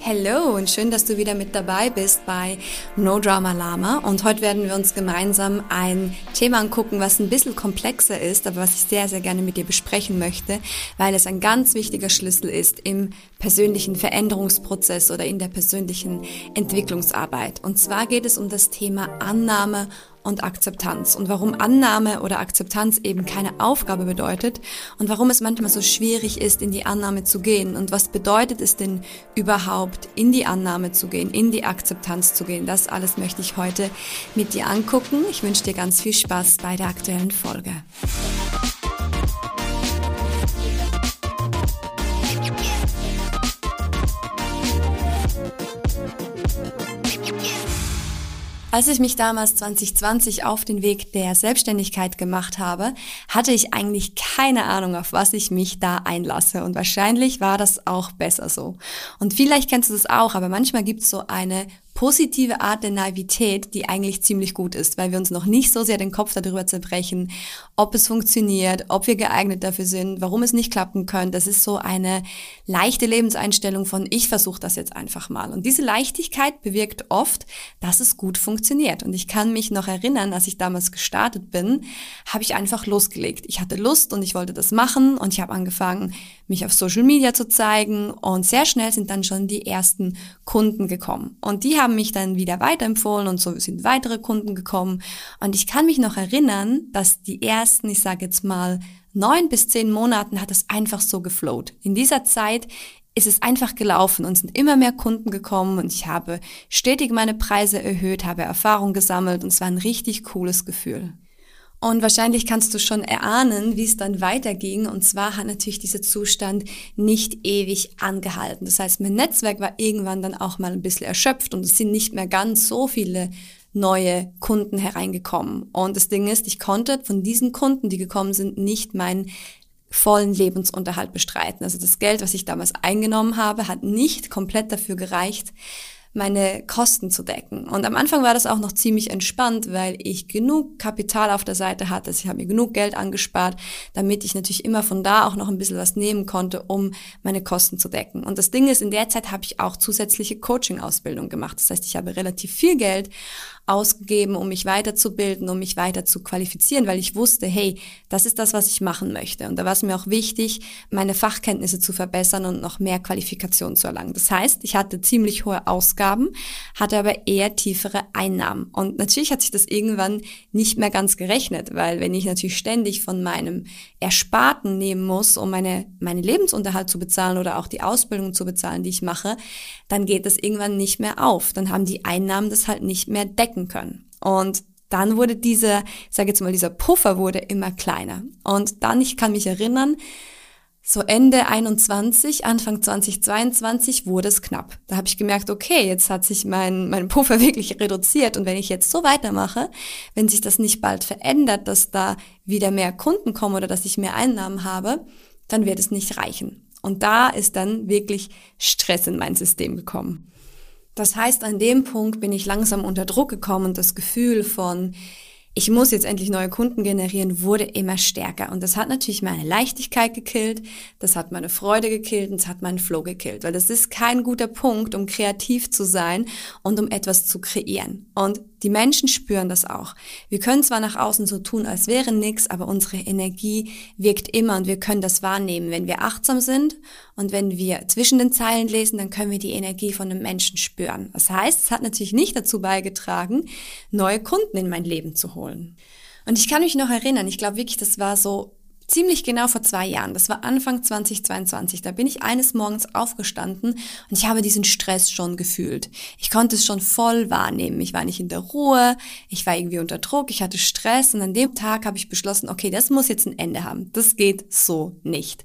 Hello und schön, dass du wieder mit dabei bist bei No Drama Lama. Und heute werden wir uns gemeinsam ein Thema angucken, was ein bisschen komplexer ist, aber was ich sehr, sehr gerne mit dir besprechen möchte, weil es ein ganz wichtiger Schlüssel ist im persönlichen Veränderungsprozess oder in der persönlichen Entwicklungsarbeit. Und zwar geht es um das Thema Annahme und Akzeptanz und warum Annahme oder Akzeptanz eben keine Aufgabe bedeutet und warum es manchmal so schwierig ist, in die Annahme zu gehen und was bedeutet es denn überhaupt, in die Annahme zu gehen, in die Akzeptanz zu gehen. Das alles möchte ich heute mit dir angucken. Ich wünsche dir ganz viel Spaß bei der aktuellen Folge. Als ich mich damals 2020 auf den Weg der Selbstständigkeit gemacht habe, hatte ich eigentlich keine Ahnung, auf was ich mich da einlasse. Und wahrscheinlich war das auch besser so. Und vielleicht kennst du das auch, aber manchmal gibt es so eine positive Art der Naivität, die eigentlich ziemlich gut ist, weil wir uns noch nicht so sehr den Kopf darüber zerbrechen, ob es funktioniert, ob wir geeignet dafür sind, warum es nicht klappen könnte. Das ist so eine leichte Lebenseinstellung von ich versuche das jetzt einfach mal. Und diese Leichtigkeit bewirkt oft, dass es gut funktioniert. Und ich kann mich noch erinnern, als ich damals gestartet bin, habe ich einfach losgelegt. Ich hatte Lust und ich wollte das machen und ich habe angefangen, mich auf Social Media zu zeigen und sehr schnell sind dann schon die ersten Kunden gekommen. Und die haben mich dann wieder weiterempfohlen und so sind weitere Kunden gekommen. Und ich kann mich noch erinnern, dass die ersten, ich sage jetzt mal, neun bis zehn Monaten hat es einfach so geflowt. In dieser Zeit ist es einfach gelaufen und sind immer mehr Kunden gekommen und ich habe stetig meine Preise erhöht, habe Erfahrung gesammelt und es war ein richtig cooles Gefühl. Und wahrscheinlich kannst du schon erahnen, wie es dann weiterging. Und zwar hat natürlich dieser Zustand nicht ewig angehalten. Das heißt, mein Netzwerk war irgendwann dann auch mal ein bisschen erschöpft und es sind nicht mehr ganz so viele neue Kunden hereingekommen. Und das Ding ist, ich konnte von diesen Kunden, die gekommen sind, nicht meinen vollen Lebensunterhalt bestreiten. Also das Geld, was ich damals eingenommen habe, hat nicht komplett dafür gereicht, meine Kosten zu decken. Und am Anfang war das auch noch ziemlich entspannt, weil ich genug Kapital auf der Seite hatte. Ich habe mir genug Geld angespart, damit ich natürlich immer von da auch noch ein bisschen was nehmen konnte, um meine Kosten zu decken. Und das Ding ist, in der Zeit habe ich auch zusätzliche Coaching-Ausbildung gemacht. Das heißt, ich habe relativ viel Geld ausgegeben, um mich weiterzubilden, um mich weiter zu qualifizieren, weil ich wusste, hey, das ist das, was ich machen möchte. Und da war es mir auch wichtig, meine Fachkenntnisse zu verbessern und noch mehr Qualifikation zu erlangen. Das heißt, ich hatte ziemlich hohe Ausgaben, hatte aber eher tiefere Einnahmen. Und natürlich hat sich das irgendwann nicht mehr ganz gerechnet, weil wenn ich natürlich ständig von meinem Ersparten nehmen muss, um meine, meine Lebensunterhalt zu bezahlen oder auch die Ausbildung zu bezahlen, die ich mache, dann geht das irgendwann nicht mehr auf. Dann haben die Einnahmen das halt nicht mehr decken können. Und dann wurde dieser, ich sage jetzt mal, dieser Puffer wurde immer kleiner. Und dann, ich kann mich erinnern, so Ende 21, Anfang 2022 wurde es knapp. Da habe ich gemerkt, okay, jetzt hat sich mein, mein Puffer wirklich reduziert und wenn ich jetzt so weitermache, wenn sich das nicht bald verändert, dass da wieder mehr Kunden kommen oder dass ich mehr Einnahmen habe, dann wird es nicht reichen. Und da ist dann wirklich Stress in mein System gekommen. Das heißt, an dem Punkt bin ich langsam unter Druck gekommen und das Gefühl von, ich muss jetzt endlich neue Kunden generieren, wurde immer stärker. Und das hat natürlich meine Leichtigkeit gekillt, das hat meine Freude gekillt und es hat meinen Flow gekillt. Weil das ist kein guter Punkt, um kreativ zu sein und um etwas zu kreieren. Und die Menschen spüren das auch. Wir können zwar nach außen so tun, als wäre nichts, aber unsere Energie wirkt immer und wir können das wahrnehmen. Wenn wir achtsam sind und wenn wir zwischen den Zeilen lesen, dann können wir die Energie von einem Menschen spüren. Das heißt, es hat natürlich nicht dazu beigetragen, neue Kunden in mein Leben zu holen. Und ich kann mich noch erinnern, ich glaube wirklich, das war so ziemlich genau vor zwei Jahren, das war Anfang 2022, da bin ich eines Morgens aufgestanden und ich habe diesen Stress schon gefühlt. Ich konnte es schon voll wahrnehmen. Ich war nicht in der Ruhe, ich war irgendwie unter Druck, ich hatte Stress und an dem Tag habe ich beschlossen, okay, das muss jetzt ein Ende haben. Das geht so nicht.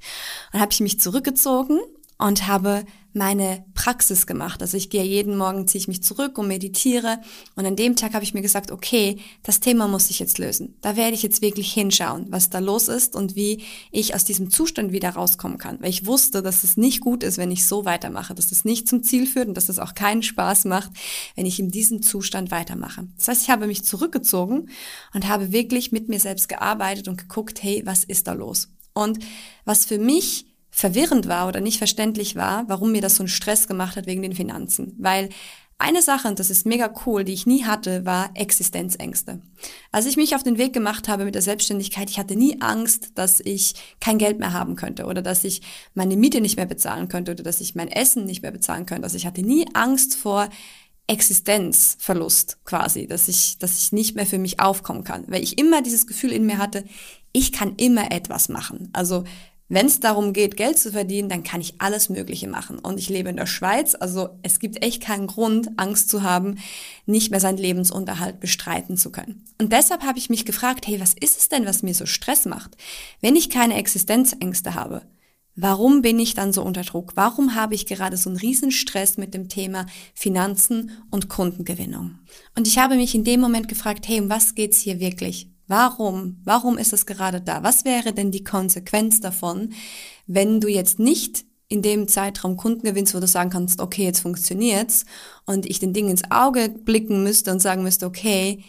Und habe ich mich zurückgezogen und habe meine Praxis gemacht. Also ich gehe jeden Morgen, ziehe ich mich zurück und meditiere. Und an dem Tag habe ich mir gesagt, okay, das Thema muss ich jetzt lösen. Da werde ich jetzt wirklich hinschauen, was da los ist und wie ich aus diesem Zustand wieder rauskommen kann. Weil ich wusste, dass es nicht gut ist, wenn ich so weitermache, dass es nicht zum Ziel führt und dass es auch keinen Spaß macht, wenn ich in diesem Zustand weitermache. Das heißt, ich habe mich zurückgezogen und habe wirklich mit mir selbst gearbeitet und geguckt, hey, was ist da los? Und was für mich verwirrend war oder nicht verständlich war, warum mir das so einen Stress gemacht hat wegen den Finanzen. Weil eine Sache, und das ist mega cool, die ich nie hatte, war Existenzängste. Als ich mich auf den Weg gemacht habe mit der Selbstständigkeit, ich hatte nie Angst, dass ich kein Geld mehr haben könnte oder dass ich meine Miete nicht mehr bezahlen könnte oder dass ich mein Essen nicht mehr bezahlen könnte. Also ich hatte nie Angst vor Existenzverlust quasi, dass ich, dass ich nicht mehr für mich aufkommen kann, weil ich immer dieses Gefühl in mir hatte, ich kann immer etwas machen. Also wenn es darum geht, Geld zu verdienen, dann kann ich alles Mögliche machen. Und ich lebe in der Schweiz, also es gibt echt keinen Grund, Angst zu haben, nicht mehr seinen Lebensunterhalt bestreiten zu können. Und deshalb habe ich mich gefragt, hey, was ist es denn, was mir so Stress macht? Wenn ich keine Existenzängste habe, Warum bin ich dann so unter Druck? Warum habe ich gerade so einen riesen Stress mit dem Thema Finanzen und Kundengewinnung? Und ich habe mich in dem Moment gefragt, hey, um was geht's hier wirklich? Warum? Warum ist es gerade da? Was wäre denn die Konsequenz davon, wenn du jetzt nicht in dem Zeitraum Kunden gewinnst, wo du sagen kannst, okay, jetzt funktioniert's und ich den Ding ins Auge blicken müsste und sagen müsste, okay,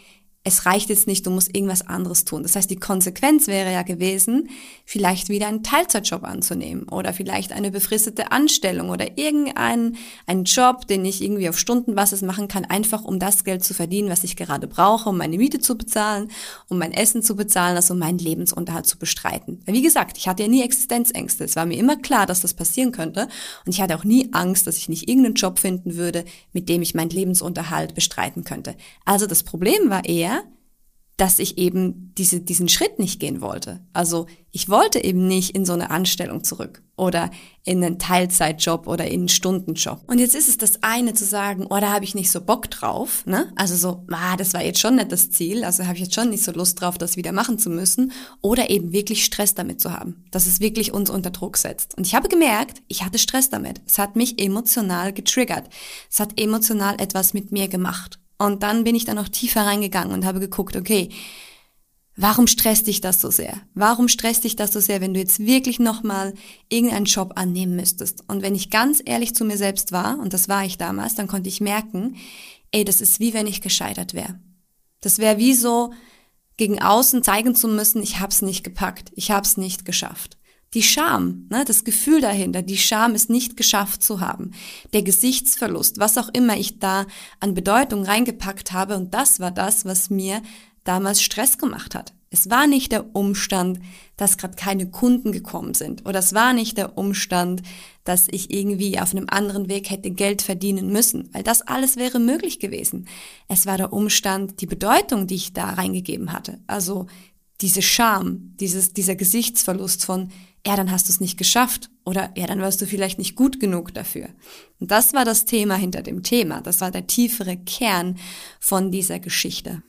es reicht jetzt nicht, du musst irgendwas anderes tun. Das heißt, die Konsequenz wäre ja gewesen, vielleicht wieder einen Teilzeitjob anzunehmen oder vielleicht eine befristete Anstellung oder irgendeinen einen Job, den ich irgendwie auf Stundenbasis machen kann, einfach um das Geld zu verdienen, was ich gerade brauche, um meine Miete zu bezahlen, um mein Essen zu bezahlen, also um meinen Lebensunterhalt zu bestreiten. Wie gesagt, ich hatte ja nie Existenzängste. Es war mir immer klar, dass das passieren könnte und ich hatte auch nie Angst, dass ich nicht irgendeinen Job finden würde, mit dem ich meinen Lebensunterhalt bestreiten könnte. Also das Problem war eher, dass ich eben diese, diesen Schritt nicht gehen wollte. Also ich wollte eben nicht in so eine Anstellung zurück oder in einen Teilzeitjob oder in einen Stundenjob. Und jetzt ist es das eine zu sagen, oh, da habe ich nicht so Bock drauf, ne? Also so, ah, das war jetzt schon nicht das Ziel, also habe ich jetzt schon nicht so Lust drauf, das wieder machen zu müssen oder eben wirklich Stress damit zu haben, dass es wirklich uns unter Druck setzt. Und ich habe gemerkt, ich hatte Stress damit. Es hat mich emotional getriggert. Es hat emotional etwas mit mir gemacht. Und dann bin ich da noch tiefer reingegangen und habe geguckt, okay, warum stresst dich das so sehr? Warum stresst dich das so sehr, wenn du jetzt wirklich nochmal irgendeinen Job annehmen müsstest? Und wenn ich ganz ehrlich zu mir selbst war, und das war ich damals, dann konnte ich merken, ey, das ist wie wenn ich gescheitert wäre. Das wäre wie so, gegen außen zeigen zu müssen, ich hab's nicht gepackt, ich hab's nicht geschafft. Die Scham, ne, das Gefühl dahinter, die Scham, es nicht geschafft zu haben, der Gesichtsverlust, was auch immer ich da an Bedeutung reingepackt habe, und das war das, was mir damals Stress gemacht hat. Es war nicht der Umstand, dass gerade keine Kunden gekommen sind, oder es war nicht der Umstand, dass ich irgendwie auf einem anderen Weg hätte Geld verdienen müssen, weil das alles wäre möglich gewesen. Es war der Umstand, die Bedeutung, die ich da reingegeben hatte, also diese Scham, dieses, dieser Gesichtsverlust von ja, dann hast du es nicht geschafft oder ja, dann warst du vielleicht nicht gut genug dafür. Und das war das Thema hinter dem Thema. Das war der tiefere Kern von dieser Geschichte.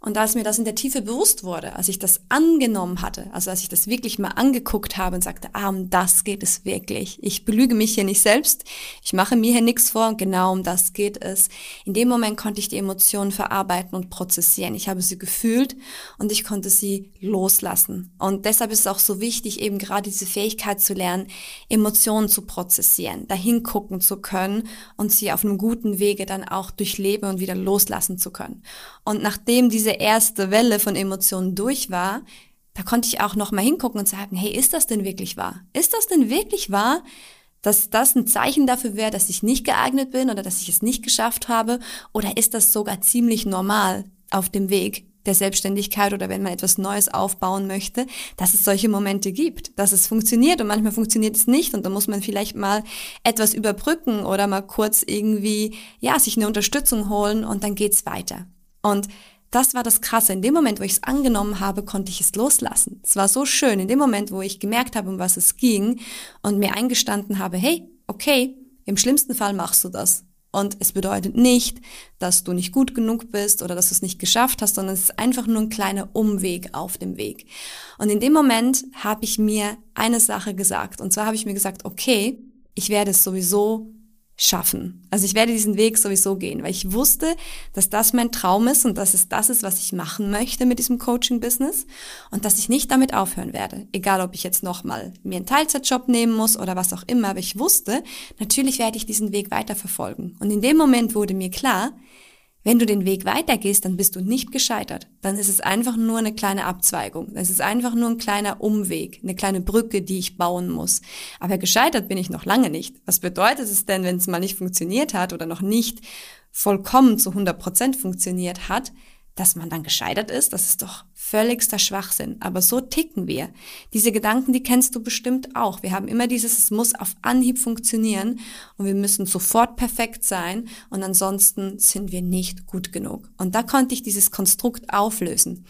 Und als mir das in der Tiefe bewusst wurde, als ich das angenommen hatte, also als ich das wirklich mal angeguckt habe und sagte, ah, um das geht es wirklich. Ich belüge mich hier nicht selbst. Ich mache mir hier nichts vor und genau um das geht es. In dem Moment konnte ich die Emotionen verarbeiten und prozessieren. Ich habe sie gefühlt und ich konnte sie loslassen. Und deshalb ist es auch so wichtig, eben gerade diese Fähigkeit zu lernen, Emotionen zu prozessieren, dahin gucken zu können und sie auf einem guten Wege dann auch durchleben und wieder loslassen zu können. Und nachdem diese erste Welle von Emotionen durch war, da konnte ich auch noch mal hingucken und sagen, hey, ist das denn wirklich wahr? Ist das denn wirklich wahr, dass das ein Zeichen dafür wäre, dass ich nicht geeignet bin oder dass ich es nicht geschafft habe? Oder ist das sogar ziemlich normal auf dem Weg der Selbstständigkeit oder wenn man etwas Neues aufbauen möchte, dass es solche Momente gibt, dass es funktioniert und manchmal funktioniert es nicht und da muss man vielleicht mal etwas überbrücken oder mal kurz irgendwie, ja, sich eine Unterstützung holen und dann geht's weiter. Und das war das Krasse. In dem Moment, wo ich es angenommen habe, konnte ich es loslassen. Es war so schön. In dem Moment, wo ich gemerkt habe, um was es ging und mir eingestanden habe, hey, okay, im schlimmsten Fall machst du das. Und es bedeutet nicht, dass du nicht gut genug bist oder dass du es nicht geschafft hast, sondern es ist einfach nur ein kleiner Umweg auf dem Weg. Und in dem Moment habe ich mir eine Sache gesagt. Und zwar habe ich mir gesagt, okay, ich werde es sowieso schaffen. Also ich werde diesen Weg sowieso gehen, weil ich wusste, dass das mein Traum ist und dass es das ist, was ich machen möchte mit diesem Coaching-Business und dass ich nicht damit aufhören werde. Egal, ob ich jetzt nochmal mir einen Teilzeitjob nehmen muss oder was auch immer, aber ich wusste, natürlich werde ich diesen Weg weiterverfolgen. Und in dem Moment wurde mir klar, Wenn du den Weg weitergehst, dann bist du nicht gescheitert. Dann ist es einfach nur eine kleine Abzweigung. Es ist einfach nur ein kleiner Umweg, eine kleine Brücke, die ich bauen muss. Aber gescheitert bin ich noch lange nicht. Was bedeutet es denn, wenn es mal nicht funktioniert hat oder noch nicht vollkommen zu 100 Prozent funktioniert hat? Dass man dann gescheitert ist, das ist doch völligster Schwachsinn. Aber so ticken wir. Diese Gedanken, die kennst du bestimmt auch. Wir haben immer dieses, es muss auf Anhieb funktionieren und wir müssen sofort perfekt sein und ansonsten sind wir nicht gut genug. Und da konnte ich dieses Konstrukt auflösen.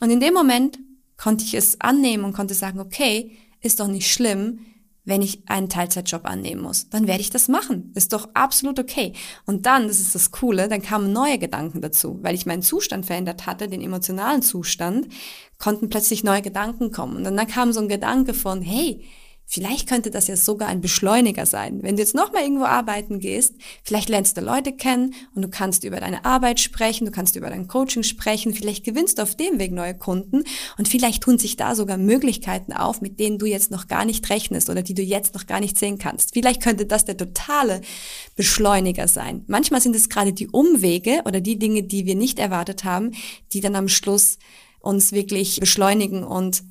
Und in dem Moment konnte ich es annehmen und konnte sagen, okay, ist doch nicht schlimm, wenn ich einen Teilzeitjob annehmen muss. Dann werde ich das machen. Ist doch absolut okay. Und dann, das ist das Coole, dann kamen neue Gedanken dazu. Weil ich meinen Zustand verändert hatte, den emotionalen Zustand, konnten plötzlich neue Gedanken kommen. Und dann kam so ein Gedanke von, hey, Vielleicht könnte das ja sogar ein Beschleuniger sein. Wenn du jetzt nochmal irgendwo arbeiten gehst, vielleicht lernst du Leute kennen und du kannst über deine Arbeit sprechen, du kannst über dein Coaching sprechen, vielleicht gewinnst du auf dem Weg neue Kunden und vielleicht tun sich da sogar Möglichkeiten auf, mit denen du jetzt noch gar nicht rechnest oder die du jetzt noch gar nicht sehen kannst. Vielleicht könnte das der totale Beschleuniger sein. Manchmal sind es gerade die Umwege oder die Dinge, die wir nicht erwartet haben, die dann am Schluss uns wirklich beschleunigen und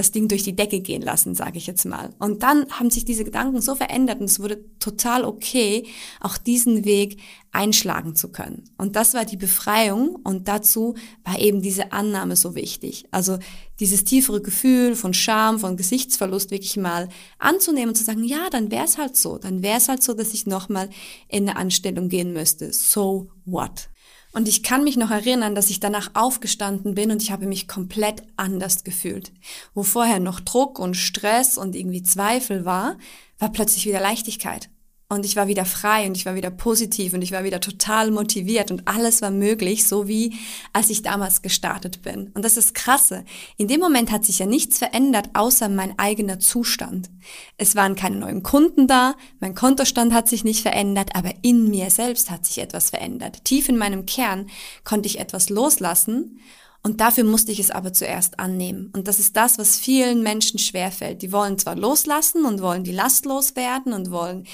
das Ding durch die Decke gehen lassen, sage ich jetzt mal. Und dann haben sich diese Gedanken so verändert und es wurde total okay, auch diesen Weg einschlagen zu können. Und das war die Befreiung und dazu war eben diese Annahme so wichtig. Also dieses tiefere Gefühl von Scham, von Gesichtsverlust wirklich mal anzunehmen und zu sagen, ja, dann wäre es halt so, dann wäre es halt so, dass ich nochmal in eine Anstellung gehen müsste. So what? Und ich kann mich noch erinnern, dass ich danach aufgestanden bin und ich habe mich komplett anders gefühlt. Wo vorher noch Druck und Stress und irgendwie Zweifel war, war plötzlich wieder Leichtigkeit. Und ich war wieder frei und ich war wieder positiv und ich war wieder total motiviert und alles war möglich, so wie als ich damals gestartet bin. Und das ist krasse. In dem Moment hat sich ja nichts verändert, außer mein eigener Zustand. Es waren keine neuen Kunden da, mein Kontostand hat sich nicht verändert, aber in mir selbst hat sich etwas verändert. Tief in meinem Kern konnte ich etwas loslassen und dafür musste ich es aber zuerst annehmen. Und das ist das, was vielen Menschen schwerfällt. Die wollen zwar loslassen und wollen die Last loswerden und wollen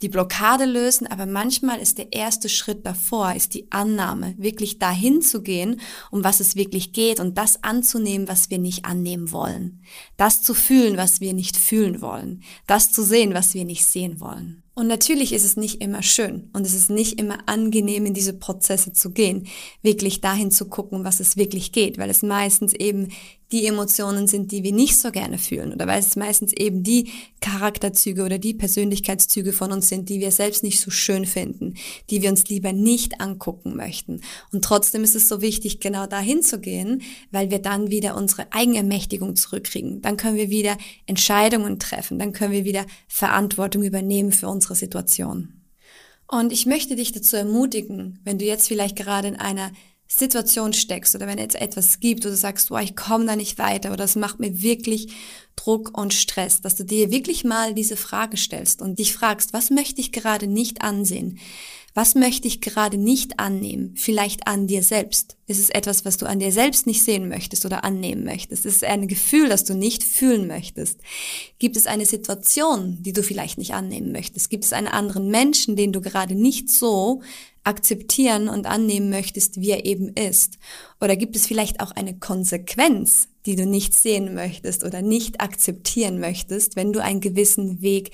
die Blockade lösen, aber manchmal ist der erste Schritt davor, ist die Annahme, wirklich dahin zu gehen, um was es wirklich geht und das anzunehmen, was wir nicht annehmen wollen. Das zu fühlen, was wir nicht fühlen wollen. Das zu sehen, was wir nicht sehen wollen. Und natürlich ist es nicht immer schön und es ist nicht immer angenehm, in diese Prozesse zu gehen, wirklich dahin zu gucken, was es wirklich geht, weil es meistens eben die Emotionen sind, die wir nicht so gerne fühlen oder weil es meistens eben die Charakterzüge oder die Persönlichkeitszüge von uns sind, die wir selbst nicht so schön finden, die wir uns lieber nicht angucken möchten. Und trotzdem ist es so wichtig, genau dahin zu gehen, weil wir dann wieder unsere Eigenermächtigung zurückkriegen. Dann können wir wieder Entscheidungen treffen, dann können wir wieder Verantwortung übernehmen für unsere Situation. Und ich möchte dich dazu ermutigen, wenn du jetzt vielleicht gerade in einer Situation steckst oder wenn es etwas gibt, du sagst, boah, ich komme da nicht weiter oder es macht mir wirklich Druck und Stress, dass du dir wirklich mal diese Frage stellst und dich fragst, was möchte ich gerade nicht ansehen? Was möchte ich gerade nicht annehmen? Vielleicht an dir selbst. Ist es etwas, was du an dir selbst nicht sehen möchtest oder annehmen möchtest? Ist es ein Gefühl, das du nicht fühlen möchtest? Gibt es eine Situation, die du vielleicht nicht annehmen möchtest? Gibt es einen anderen Menschen, den du gerade nicht so akzeptieren und annehmen möchtest, wie er eben ist? Oder gibt es vielleicht auch eine Konsequenz, die du nicht sehen möchtest oder nicht akzeptieren möchtest, wenn du einen gewissen Weg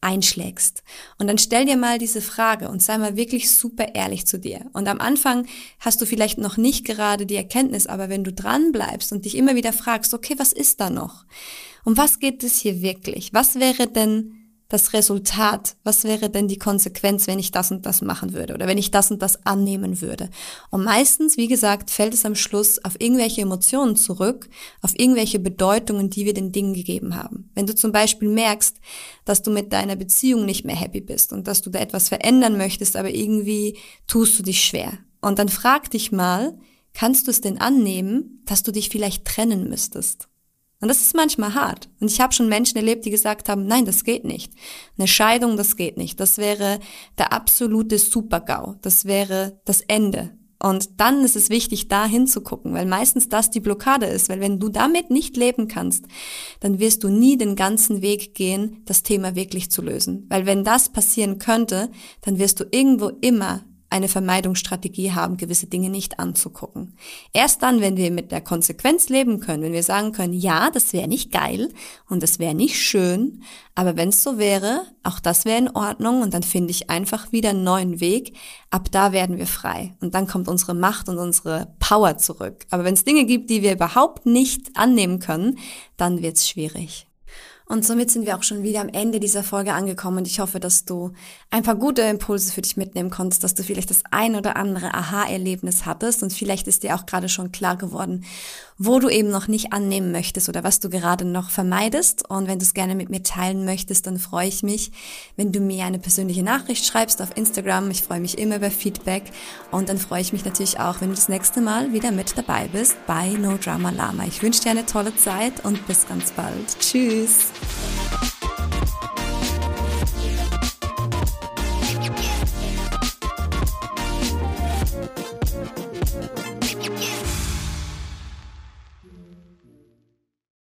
einschlägst. Und dann stell dir mal diese Frage und sei mal wirklich super ehrlich zu dir. Und am Anfang hast du vielleicht noch nicht gerade die Erkenntnis, aber wenn du dran bleibst und dich immer wieder fragst, okay, was ist da noch? Um was geht es hier wirklich? Was wäre denn das Resultat, was wäre denn die Konsequenz, wenn ich das und das machen würde oder wenn ich das und das annehmen würde. Und meistens, wie gesagt, fällt es am Schluss auf irgendwelche Emotionen zurück, auf irgendwelche Bedeutungen, die wir den Dingen gegeben haben. Wenn du zum Beispiel merkst, dass du mit deiner Beziehung nicht mehr happy bist und dass du da etwas verändern möchtest, aber irgendwie tust du dich schwer. Und dann frag dich mal, kannst du es denn annehmen, dass du dich vielleicht trennen müsstest? Und das ist manchmal hart. Und ich habe schon Menschen erlebt, die gesagt haben, nein, das geht nicht. Eine Scheidung, das geht nicht. Das wäre der absolute Supergau. Das wäre das Ende. Und dann ist es wichtig, da hinzugucken, weil meistens das die Blockade ist. Weil wenn du damit nicht leben kannst, dann wirst du nie den ganzen Weg gehen, das Thema wirklich zu lösen. Weil wenn das passieren könnte, dann wirst du irgendwo immer eine Vermeidungsstrategie haben, gewisse Dinge nicht anzugucken. Erst dann, wenn wir mit der Konsequenz leben können, wenn wir sagen können, ja, das wäre nicht geil und das wäre nicht schön, aber wenn es so wäre, auch das wäre in Ordnung und dann finde ich einfach wieder einen neuen Weg, ab da werden wir frei und dann kommt unsere Macht und unsere Power zurück. Aber wenn es Dinge gibt, die wir überhaupt nicht annehmen können, dann wird es schwierig. Und somit sind wir auch schon wieder am Ende dieser Folge angekommen. Und ich hoffe, dass du ein paar gute Impulse für dich mitnehmen konntest, dass du vielleicht das ein oder andere Aha-Erlebnis hattest. Und vielleicht ist dir auch gerade schon klar geworden, wo du eben noch nicht annehmen möchtest oder was du gerade noch vermeidest. Und wenn du es gerne mit mir teilen möchtest, dann freue ich mich, wenn du mir eine persönliche Nachricht schreibst auf Instagram. Ich freue mich immer über Feedback und dann freue ich mich natürlich auch, wenn du das nächste Mal wieder mit dabei bist bei No Drama Lama. Ich wünsche dir eine tolle Zeit und bis ganz bald. Tschüss.